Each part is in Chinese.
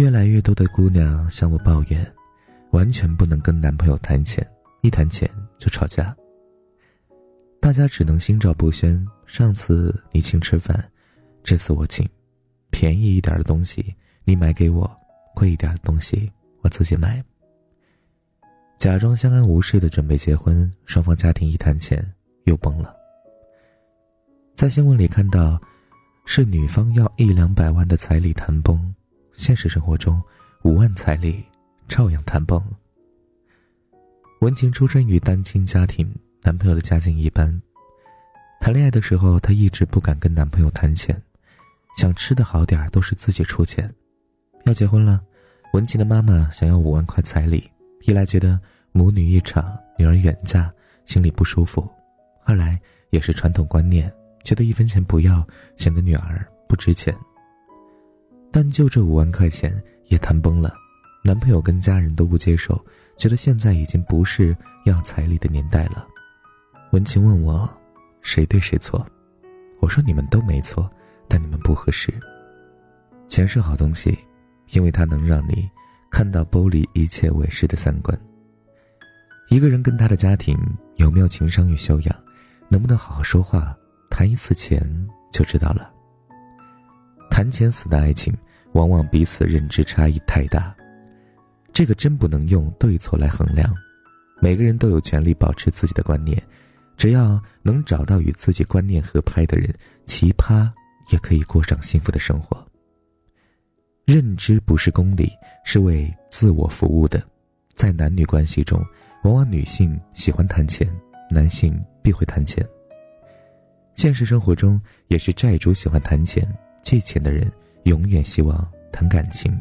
越来越多的姑娘向我抱怨，完全不能跟男朋友谈钱，一谈钱就吵架。大家只能心照不宣。上次你请吃饭，这次我请，便宜一点的东西你买给我，贵一点的东西我自己买。假装相安无事的准备结婚，双方家庭一谈钱又崩了。在新闻里看到，是女方要一两百万的彩礼谈崩，现实生活中五万彩礼照样谈崩。文晴出生于单亲家庭，男朋友的家境一般。谈恋爱的时候，她一直不敢跟男朋友谈钱，想吃的好点都是自己出钱。要结婚了，文晴的妈妈想要五万块彩礼。一来觉得母女一场，女儿远嫁，心里不舒服；二来也是传统观念，觉得一分钱不要，显得女儿不值钱。但就这五万块钱也谈崩了，男朋友跟家人都不接受，觉得现在已经不是要彩礼的年代了。文晴问我，谁对谁错？我说你们都没错，但你们不合适。钱是好东西，因为它能让你。看到剥离一切伪饰的三观。一个人跟他的家庭有没有情商与修养，能不能好好说话，谈一次钱就知道了。谈钱死的爱情，往往彼此认知差异太大，这个真不能用对错来衡量。每个人都有权利保持自己的观念，只要能找到与自己观念合拍的人，奇葩也可以过上幸福的生活。认知不是公理，是为自我服务的。在男女关系中，往往女性喜欢谈钱，男性必会谈钱。现实生活中，也是债主喜欢谈钱，借钱的人永远希望谈感情。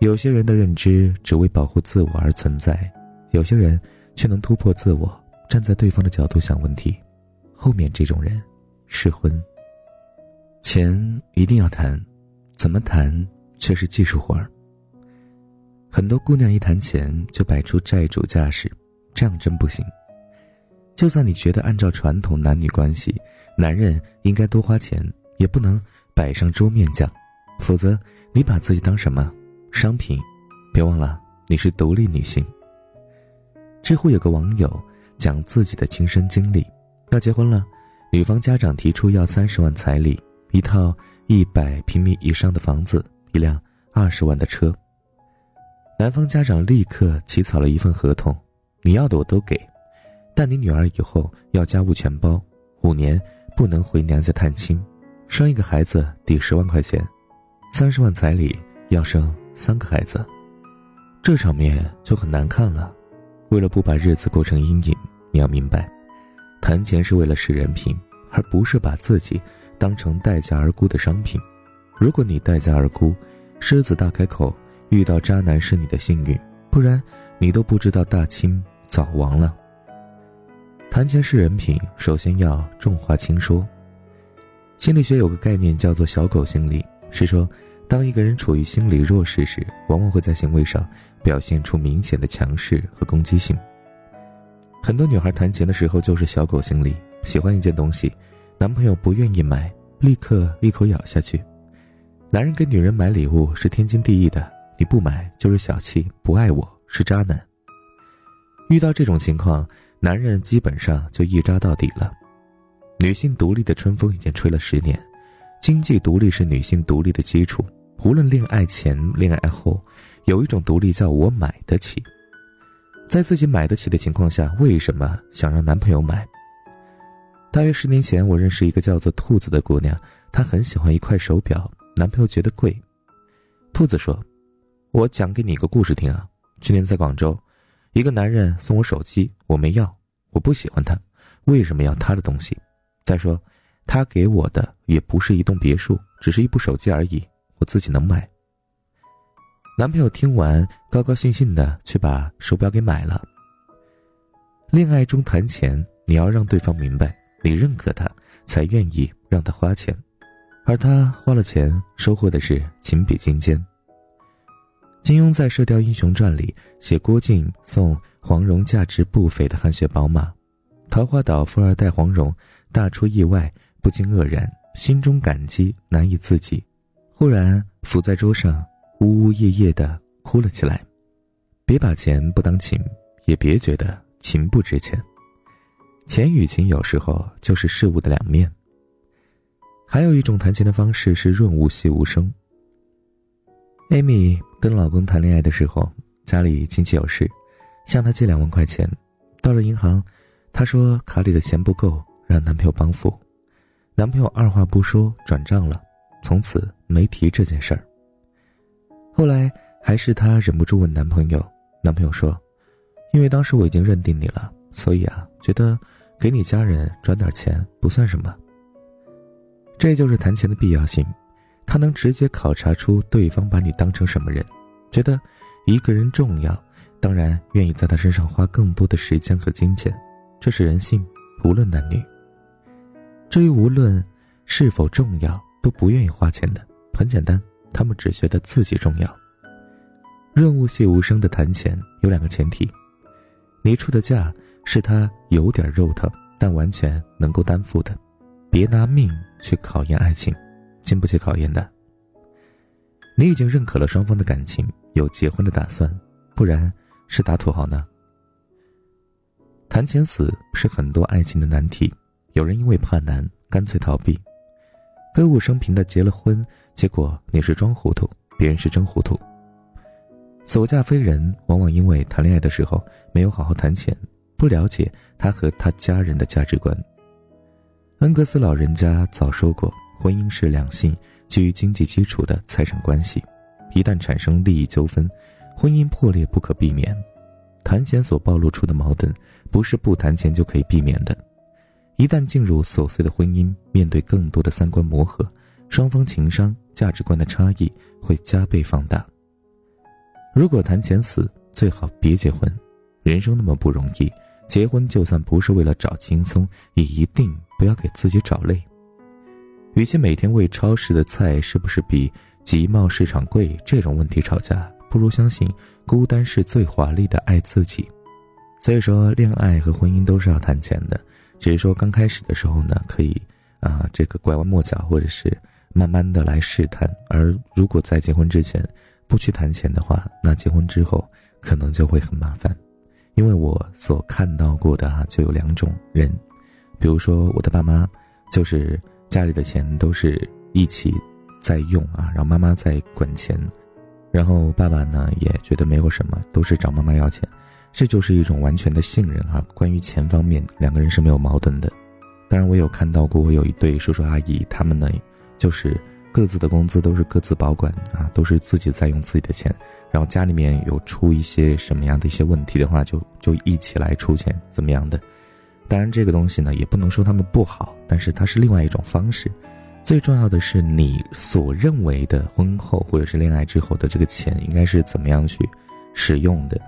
有些人的认知只为保护自我而存在，有些人却能突破自我，站在对方的角度想问题。后面这种人，适婚。钱一定要谈。怎么谈却是技术活儿。很多姑娘一谈钱就摆出债主架势，这样真不行。就算你觉得按照传统男女关系，男人应该多花钱，也不能摆上桌面讲，否则你把自己当什么商品？别忘了你是独立女性。知乎有个网友讲自己的亲身经历：要结婚了，女方家长提出要三十万彩礼，一套。一百平米以上的房子，一辆二十万的车。男方家长立刻起草了一份合同，你要的我都给，但你女儿以后要家务全包，五年不能回娘家探亲，生一个孩子抵十万块钱，三十万彩礼要生三个孩子，这场面就很难看了。为了不把日子过成阴影，你要明白，谈钱是为了使人品，而不是把自己。当成待价而沽的商品，如果你待价而沽，狮子大开口，遇到渣男是你的幸运，不然你都不知道大清早亡了。谈钱是人品，首先要重话轻说。心理学有个概念叫做“小狗心理”，是说，当一个人处于心理弱势时，往往会在行为上表现出明显的强势和攻击性。很多女孩谈钱的时候就是小狗心理，喜欢一件东西。男朋友不愿意买，立刻一口咬下去。男人给女人买礼物是天经地义的，你不买就是小气，不爱我是渣男。遇到这种情况，男人基本上就一渣到底了。女性独立的春风已经吹了十年，经济独立是女性独立的基础。无论恋爱前、恋爱后，有一种独立叫我买得起。在自己买得起的情况下，为什么想让男朋友买？大约十年前，我认识一个叫做兔子的姑娘，她很喜欢一块手表，男朋友觉得贵。兔子说：“我讲给你一个故事听啊。去年在广州，一个男人送我手机，我没要，我不喜欢他，为什么要他的东西？再说，他给我的也不是一栋别墅，只是一部手机而已，我自己能买。”男朋友听完，高高兴兴的去把手表给买了。恋爱中谈钱，你要让对方明白。你认可他，才愿意让他花钱，而他花了钱，收获的是情比金坚。金庸在《射雕英雄传》里写郭靖送黄蓉价值不菲的汗血宝马，桃花岛富二代黄蓉大出意外，不禁愕然，心中感激难以自己。忽然，伏在桌上呜呜咽咽的哭了起来。别把钱不当情，也别觉得情不值钱。钱与情有时候就是事物的两面。还有一种谈钱的方式是润物细无声。艾米跟老公谈恋爱的时候，家里亲戚有事，向她借两万块钱。到了银行，她说卡里的钱不够，让男朋友帮扶。男朋友二话不说转账了，从此没提这件事儿。后来还是她忍不住问男朋友，男朋友说：“因为当时我已经认定你了，所以啊，觉得给你家人转点钱不算什么。”这就是谈钱的必要性，他能直接考察出对方把你当成什么人，觉得一个人重要，当然愿意在他身上花更多的时间和金钱，这是人性，无论男女。至于无论是否重要，都不愿意花钱的，很简单，他们只觉得自己重要。润物细无声的谈钱有两个前提：你出的价是他有点肉疼，但完全能够担负的。别拿命去考验爱情，经不起考验的。你已经认可了双方的感情，有结婚的打算，不然是打土豪呢？谈钱死是很多爱情的难题，有人因为怕难，干脆逃避，歌舞升平的结了婚，结果你是装糊涂，别人是真糊涂。所嫁非人，往往因为谈恋爱的时候没有好好谈钱，不了解他和他家人的价值观。恩格斯老人家早说过，婚姻是两性基于经济基础的财产关系，一旦产生利益纠纷，婚姻破裂不可避免。谈钱所暴露出的矛盾，不是不谈钱就可以避免的。一旦进入琐碎的婚姻，面对更多的三观磨合，双方情商、价值观的差异会加倍放大。如果谈钱死，最好别结婚。人生那么不容易。结婚就算不是为了找轻松，也一定不要给自己找累。与其每天为超市的菜是不是比集贸市场贵这种问题吵架，不如相信孤单是最华丽的爱自己。所以说，恋爱和婚姻都是要谈钱的，只是说刚开始的时候呢，可以啊这个拐弯抹角，或者是慢慢的来试探。而如果在结婚之前不去谈钱的话，那结婚之后可能就会很麻烦。因为我所看到过的啊，就有两种人，比如说我的爸妈，就是家里的钱都是一起在用啊，然后妈妈在管钱，然后爸爸呢也觉得没有什么，都是找妈妈要钱，这就是一种完全的信任啊。关于钱方面，两个人是没有矛盾的。当然，我有看到过，我有一对叔叔阿姨，他们呢就是。各自的工资都是各自保管啊，都是自己在用自己的钱，然后家里面有出一些什么样的一些问题的话，就就一起来出钱，怎么样的？当然这个东西呢，也不能说他们不好，但是它是另外一种方式。最重要的是，你所认为的婚后或者是恋爱之后的这个钱应该是怎么样去使用的，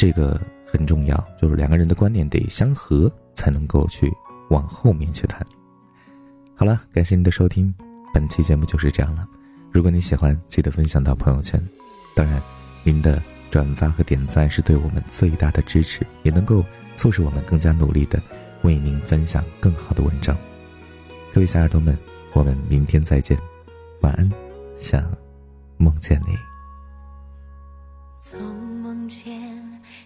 这个很重要，就是两个人的观念得相合，才能够去往后面去谈。好了，感谢您的收听。本期节目就是这样了，如果你喜欢，记得分享到朋友圈。当然，您的转发和点赞是对我们最大的支持，也能够促使我们更加努力的为您分享更好的文章。各位小耳朵们，我们明天再见，晚安，想梦见你。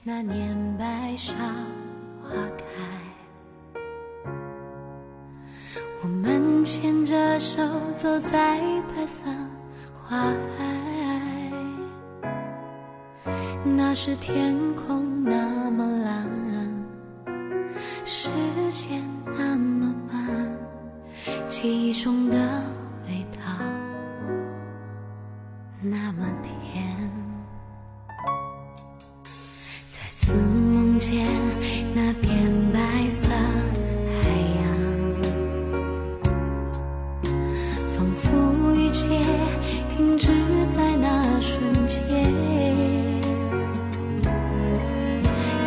那年白芍花开。我们牵着手走在白色花海，那时天空那么见那片白色海洋仿佛一切停止在那瞬间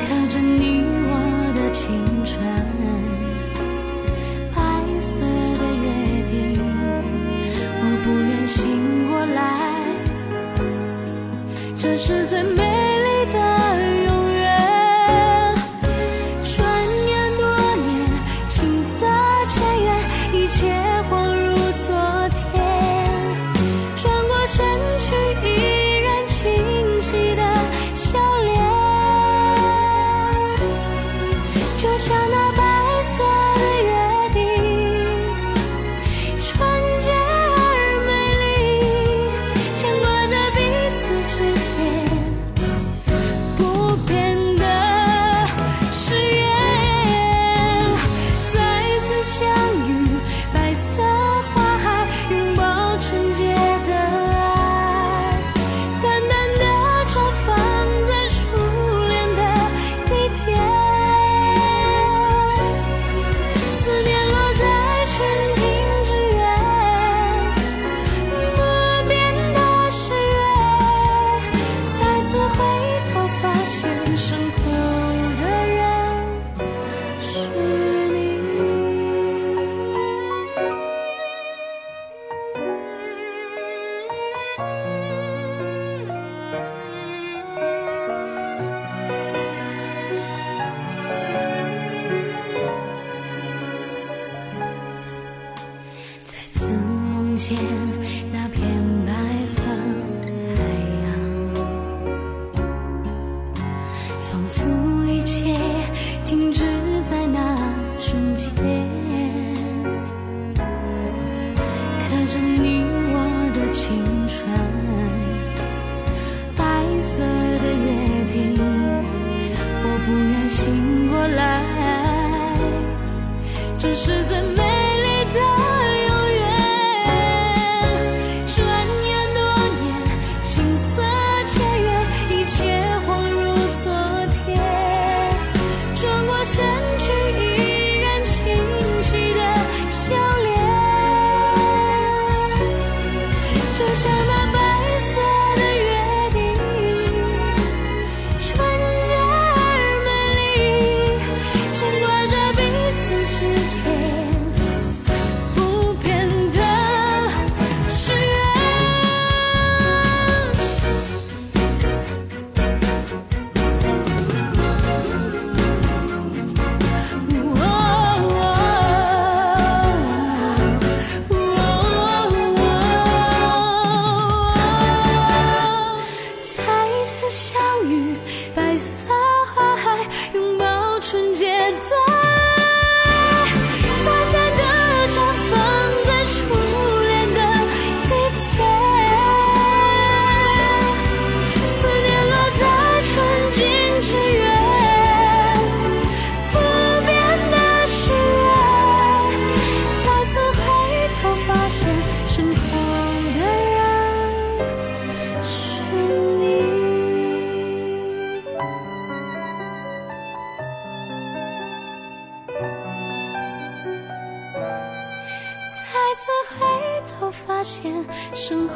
刻着你我的青春白色的约定我不愿醒过来这是最美。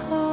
Oh.